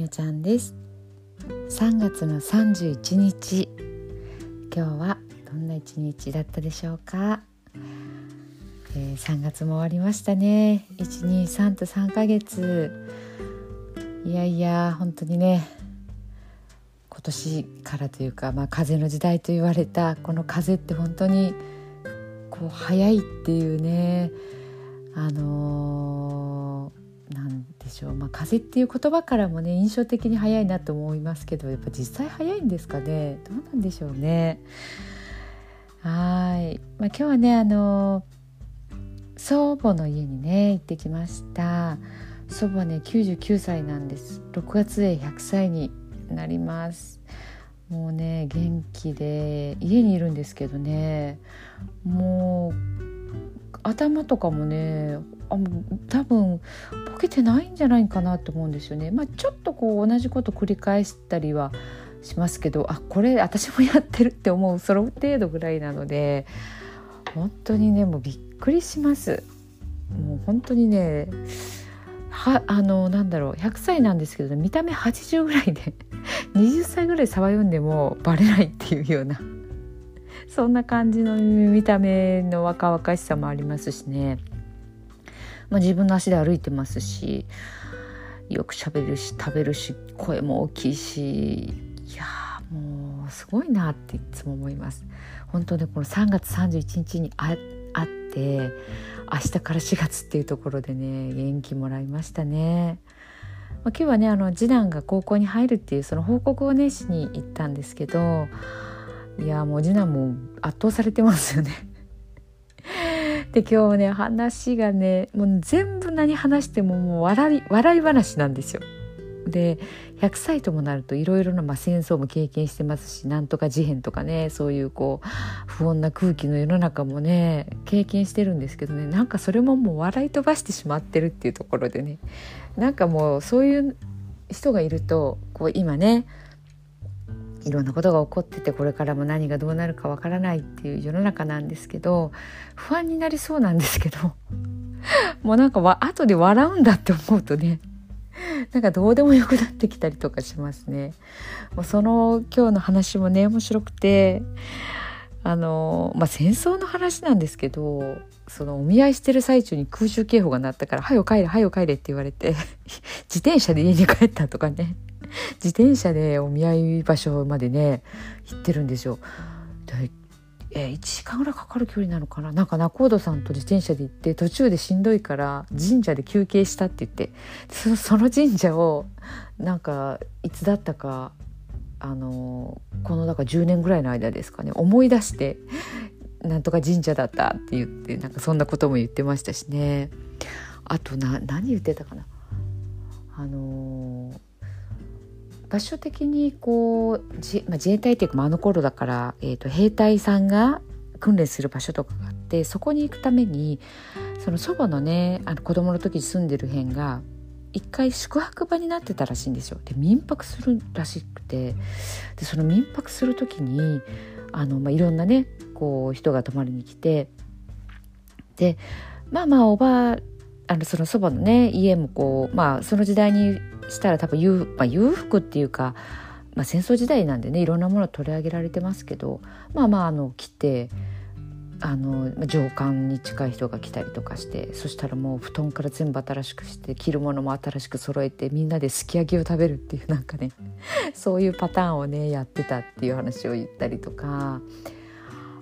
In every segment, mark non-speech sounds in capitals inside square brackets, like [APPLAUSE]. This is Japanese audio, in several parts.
みおちゃんです。3月の31日。今日はどんな一日だったでしょうか、えー、3月も終わりましたね。123と3ヶ月。いやいや本当にね今年からというか、まあ、風の時代と言われたこの風って本当にこう早いっていうねあのー、なんでしょう、まあ、風っていう言葉からもね印象的に早いなと思いますけどやっぱ実際早いんですかね。どうなんでしょうね。はい、まあ、今日はねあの、祖母の家にね行ってきました。祖母ね99歳なんです。6月で100歳になります。もうね元気で家にいるんですけどね。もう頭とかもねあ多分ボケてないんじゃないかなと思うんですよね。まあ、ちょっとこう同じこと繰り返したりはしますけどあこれ私もやってるって思うその程度ぐらいなので本当にねもうびっくりします。もう本当にねはあのなんだろう100歳なんですけど、ね、見た目80ぐらいで20歳ぐらい差は読んでもバレないっていうようなそんな感じの見た目の若々しさもありますしね、まあ、自分の足で歩いてますしよく喋るし食べるし声も大きいしいやもうすごいなっていつも思います。本当ねこの3月31日に会って明日から4月っていうところでね元気もらいましたね。まあ、今日はねあの次男が高校に入るっていうその報告をねしに行ったんですけどいやもう次男も圧倒されてますよね [LAUGHS] で今日ね話がねもう全部何話してももう笑い笑い話なんですよ。で100歳ともなるといろいろな、まあ、戦争も経験してますしなんとか事変とかねそういうこう不穏な空気の世の中もね経験してるんですけどねなんかそれももう笑い飛ばしてしまってるっていうところでねなんかもうそういう人がいるとこう今ねいろんなことが起こっててこれからも何がどうなるかわからないっていう世の中なんですけど不安になりそうなんですけど [LAUGHS] もうなんかわ後で笑うんだって思うとね [LAUGHS] なんかどうでもよくなってきたりとかしますね。もうその今日の話もね面白くてあのまあ戦争の話なんですけどそのお見合いしてる最中に空襲警報が鳴ったから「はよ帰れはよ帰れ」って言われて [LAUGHS] 自転車で家に帰ったとかね自転車でお見合い場所までね行ってるんですよ。でえー、1時間ぐらいかかる距離なのかな？なんか仲人さんと自転車で行って途中でしんどいから神社で休憩したって言ってその神社をなんかいつだったかあのこのだから10年ぐらいの間ですかね思い出してなんとか神社だったって言ってなんかそんなことも言ってましたしね。あとな何言ってたかな？あのー場所的にこう自,、まあ、自衛隊っていうか、まあ、あの頃だから、えーと、兵隊さんが訓練する場所とかがあってそこに行くためにその祖母のねあの子供の時に住んでる辺が一回宿泊場になってたらしいんですよ。で民泊するらしくてでその民泊する時にあの、まあ、いろんなねこう人が泊まりに来てでまあまあおばあのその祖母のね家もこうまあその時代にしたら多分裕,、まあ、裕福っていうか、まあ、戦争時代なんでねいろんなもの取り上げられてますけどまあまああの来てあの上官に近い人が来たりとかしてそしたらもう布団から全部新しくして着るものも新しく揃えてみんなですき焼きを食べるっていうなんかね [LAUGHS] そういうパターンをねやってたっていう話を言ったりとか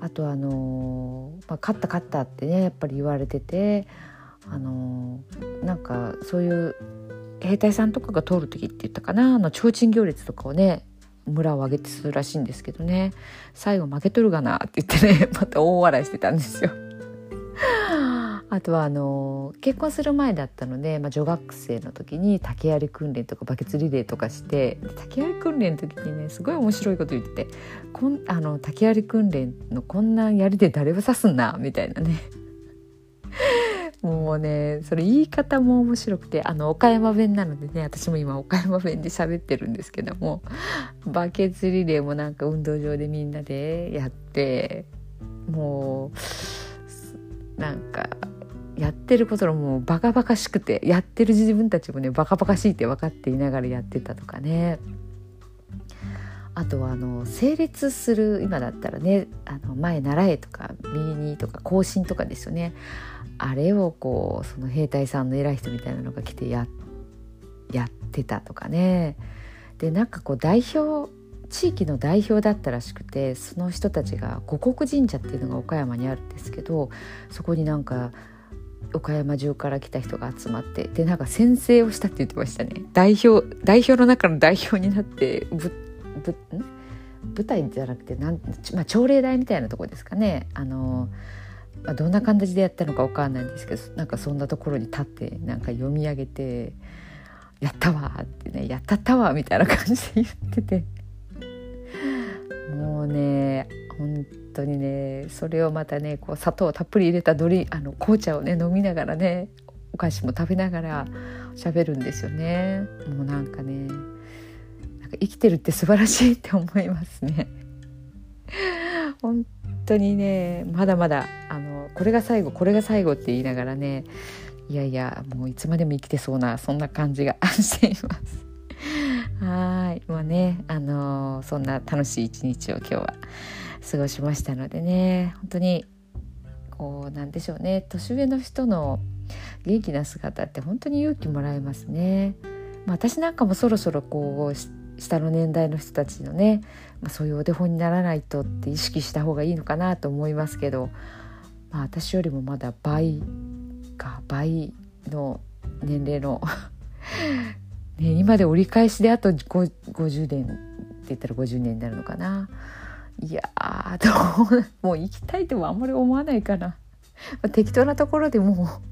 あとあの、まあ、勝った勝ったってねやっぱり言われててあのなんかそういう兵隊さんとかが通る時って言ったかな？あの提灯行列とかをね村を挙げてするらしいんですけどね。最後負けとるがなって言ってね [LAUGHS] また大笑いしてたんですよ。[LAUGHS] あとはあの結婚する前だったので、まあ、女学生の時に竹槍訓練とかバケツリレーとかして竹槍訓練の時にねすごい面白いこと言っててこんあの竹槍訓練のこんな槍で誰を刺すんなみたいなね。もうねそれ言い方も面白くてあの岡山弁なのでね私も今岡山弁で喋ってるんですけどもバケツリレーもなんか運動場でみんなでやってもうなんかやってることのもうバカバカしくてやってる自分たちもねバカバカしいって分かっていながらやってたとかね。あとはあの整列する今だったらねあの前習えとか右にとか更新とかですよね。あれをこうその兵隊さんの偉い人みたいなのが来てややってたとかね。でなんかこう代表地域の代表だったらしくてその人たちが五穀神社っていうのが岡山にあるんですけどそこになんか岡山中から来た人が集まってでなんか宣誓をしたって言ってましたね。代表代表の中の代表になってぶぶ舞台じゃなくてなん、まあ、朝礼台みたいなとこですかね。あの、まあ、どんな感じでやったのか分かんないんですけどなんかそんなところに立ってなんか読み上げて「やったわ」ってね「やったったわ」みたいな感じで言ってて。もうね本当にねそれをまたねこう砂糖たっぷり入れたドリあの紅茶をね飲みながらねお菓子も食べながら喋るんですよね。もうなんかねか生きてるって素晴らしいって思いますね。本当にねまだまだあのこれが最後これが最後って言いながらねいやいやもういつまでも生きてそうなそんな感じがしています。はい。まあねあのそんな楽しい一日を今日は過ごしましたのでね本当にこうなんでしょうね年上の人の元気な姿って本当に勇気もらえますね。まあ、私なんかもそろそろこう下の年代の人たちのね、まあ、そういうお手本にならないとって意識した方がいいのかなと思いますけど、まあ、私よりもまだ倍か倍の年齢の [LAUGHS] ね、今で折り返しであと50年って言ったら50年になるのかな。いやどうもう行きたいともあんまり思わないかな、まあ、適当なところでもう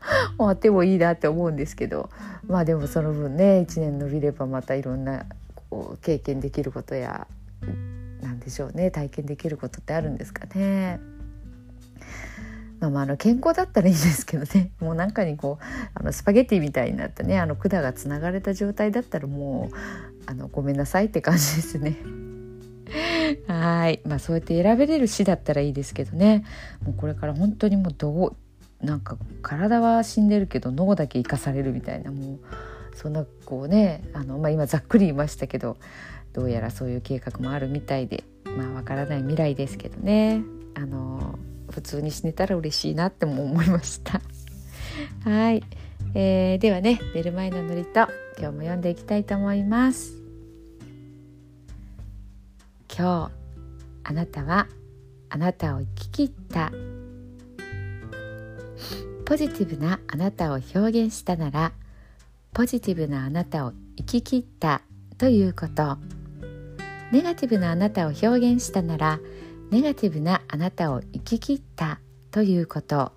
[LAUGHS] 終わってもいいなって思うんですけどまあでもその分ね1年伸びればまたいろんなこう経験できることや何でしょうね体験できることってあるんですかね。まあ、まああの健康だったらいいんですけどね [LAUGHS] もうなんかにこうあのスパゲティみたいになったねあの管がつながれた状態だったらもうあのごめんなさいって感じですね。[LAUGHS] はいまあそうやって選べれる死だったらいいですけどねもうこれから本当にもうどうなんか体は死んでるけど脳だけ生かされるみたいなもうそんなこうねあの、まあ、今ざっくり言いましたけどどうやらそういう計画もあるみたいでまあわからない未来ですけどね。あの普通に死ねたら嬉しいなっても思いました。[LAUGHS] はい、えー、ではね寝る前のノリと今日も読んでいきたいと思います。今日あなたはあなたを生き切った。ポジティブなあなたを表現したならポジティブなあなたを生き切ったということ。ネガティブなあなたを表現したならネガティブなあなたを生き切ったということ。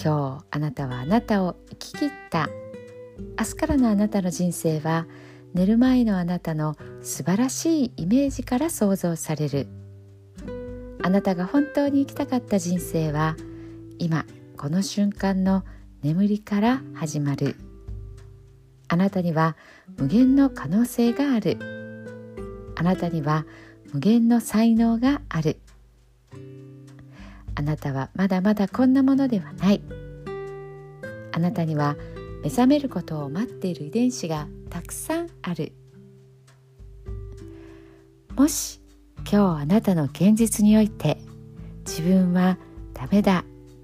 今日あなたはあなたを生き切った。明日からのあなたの人生は寝る前のあなたの素晴らしいイメージから想像される。あなたが本当に生きたかった人生は今この瞬間の眠りから始まる。あなたには無限の可能性がある。あなたには無限の才能がある。あなたはまだまだこんなものではない。あなたには目覚めることを待っている遺伝子がたくさんある。もし今日あなたの現実において自分はダメだ。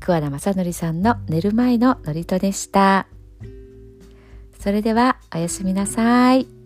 桑名正則さんの寝る前の祝詞でしたそれではおやすみなさい。